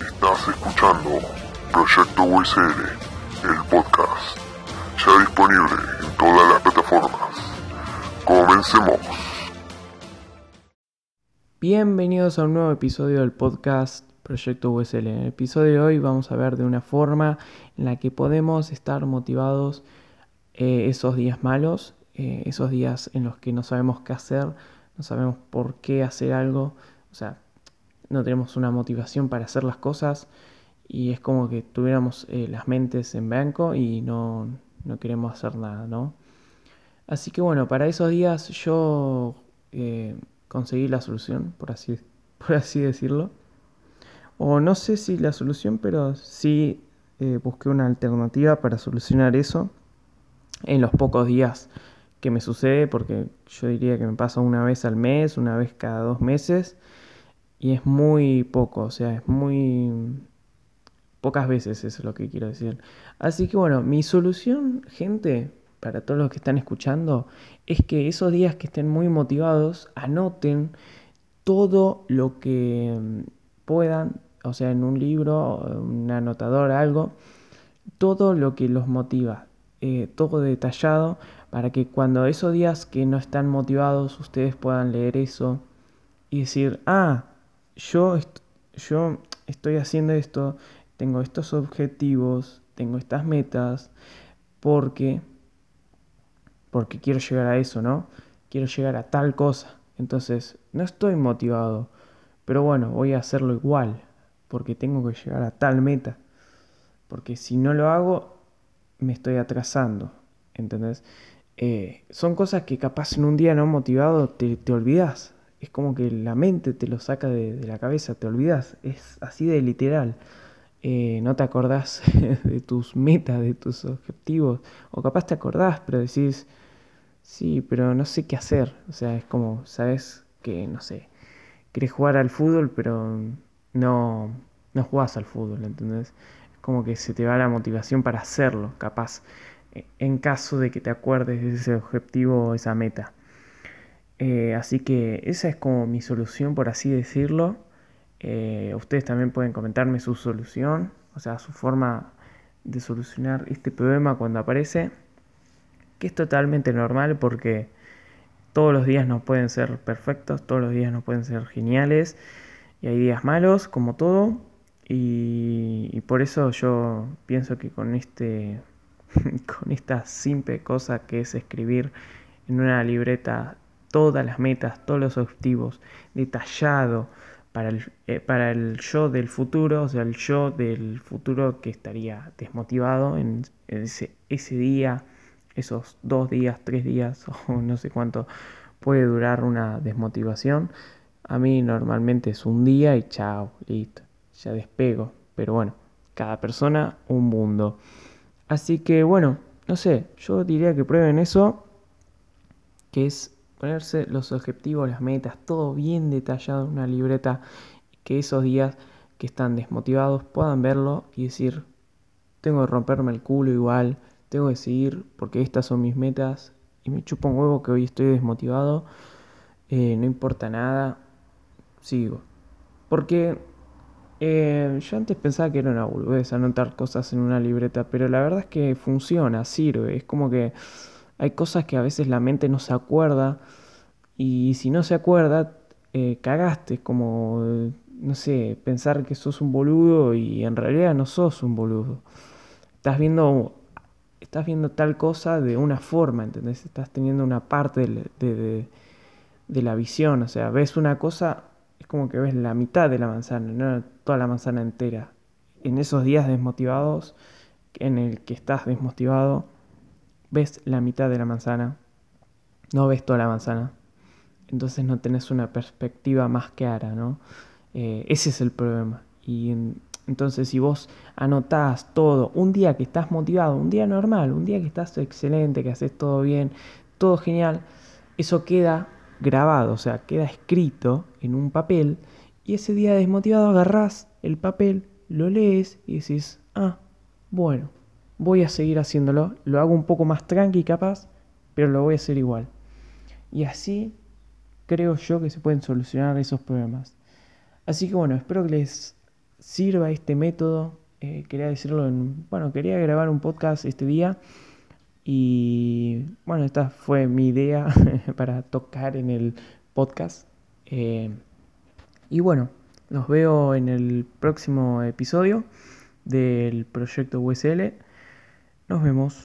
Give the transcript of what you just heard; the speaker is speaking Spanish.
Estás escuchando Proyecto USL, el podcast, ya disponible en todas las plataformas. Comencemos. Bienvenidos a un nuevo episodio del podcast Proyecto USL. En el episodio de hoy vamos a ver de una forma en la que podemos estar motivados eh, esos días malos, eh, esos días en los que no sabemos qué hacer, no sabemos por qué hacer algo, o sea, no tenemos una motivación para hacer las cosas y es como que tuviéramos eh, las mentes en blanco y no, no, queremos hacer nada, ¿no? Así que bueno, para esos días yo eh, conseguí la solución, por así, por así decirlo. O no sé si la solución, pero sí eh, busqué una alternativa para solucionar eso en los pocos días que me sucede, porque yo diría que me pasa una vez al mes, una vez cada dos meses y es muy poco, o sea, es muy pocas veces, eso es lo que quiero decir. Así que bueno, mi solución, gente, para todos los que están escuchando, es que esos días que estén muy motivados, anoten todo lo que puedan, o sea, en un libro, un anotador, algo, todo lo que los motiva, eh, todo detallado, para que cuando esos días que no están motivados, ustedes puedan leer eso y decir, ah, yo, yo estoy haciendo esto, tengo estos objetivos, tengo estas metas, porque, porque quiero llegar a eso, ¿no? Quiero llegar a tal cosa. Entonces, no estoy motivado, pero bueno, voy a hacerlo igual, porque tengo que llegar a tal meta. Porque si no lo hago, me estoy atrasando, ¿entendés? Eh, son cosas que capaz en un día no motivado te, te olvidas es como que la mente te lo saca de, la cabeza, te olvidas, es así de literal. Eh, no te acordás de tus metas, de tus objetivos, o capaz te acordás, pero decís, sí, pero no sé qué hacer. O sea, es como, sabes que, no sé, querés jugar al fútbol, pero no, no jugás al fútbol, ¿entendés? Es como que se te va la motivación para hacerlo, capaz, en caso de que te acuerdes de ese objetivo o esa meta. Eh, así que esa es como mi solución, por así decirlo. Eh, ustedes también pueden comentarme su solución, o sea, su forma de solucionar este problema cuando aparece, que es totalmente normal porque todos los días no pueden ser perfectos, todos los días no pueden ser geniales, y hay días malos, como todo, y, y por eso yo pienso que con este con esta simple cosa que es escribir en una libreta todas las metas, todos los objetivos, detallado para el, eh, para el yo del futuro, o sea, el yo del futuro que estaría desmotivado en, ese, ese día, esos dos días, tres días o no sé cuánto puede durar una desmotivación. A mí normalmente es un día y chao, listo, ya despego. Pero bueno, cada persona un mundo. Así que bueno, no sé, yo diría que prueben eso, que es ponerse los objetivos, las metas, todo bien detallado en una libreta, que esos días que están desmotivados puedan verlo y decir, tengo que romperme el culo igual, tengo que seguir porque estas son mis metas y me chupo un huevo que hoy estoy desmotivado, eh, no importa nada, sigo. Porque eh, yo antes pensaba que era una boludez anotar cosas en una libreta, pero la verdad es que funciona, sirve, es como que hay cosas que a veces la mente no se acuerda y si no se acuerda, eh, cagaste, como, no sé, pensar que sos un boludo y en realidad no sos un boludo. Estás viendo, estás viendo tal cosa de una forma, ¿entendés? Estás teniendo una parte de, de la visión, o sea, ves una cosa, es como que ves la mitad de la manzana, no toda la manzana entera. En esos días desmotivados, en el que estás desmotivado, ves la mitad de la manzana, no ves toda la manzana. Entonces no tenés una perspectiva más clara, ¿no? Eh, ese es el problema. Y entonces si vos anotás todo, un día que estás motivado, un día normal, un día que estás excelente, que haces todo bien, todo genial, eso queda grabado, o sea, queda escrito en un papel y ese día desmotivado agarrás el papel, lo lees y decís, ah, bueno, voy a seguir haciéndolo, lo hago un poco más tranqui capaz, pero lo voy a hacer igual. Y así creo yo que se pueden solucionar esos problemas. Así que bueno, espero que les sirva este método. Eh, quería decirlo en, bueno, quería grabar un podcast este día y bueno, esta fue mi idea para tocar en el podcast. Eh, y bueno, los veo en el próximo episodio del proyecto USL. Nos vemos.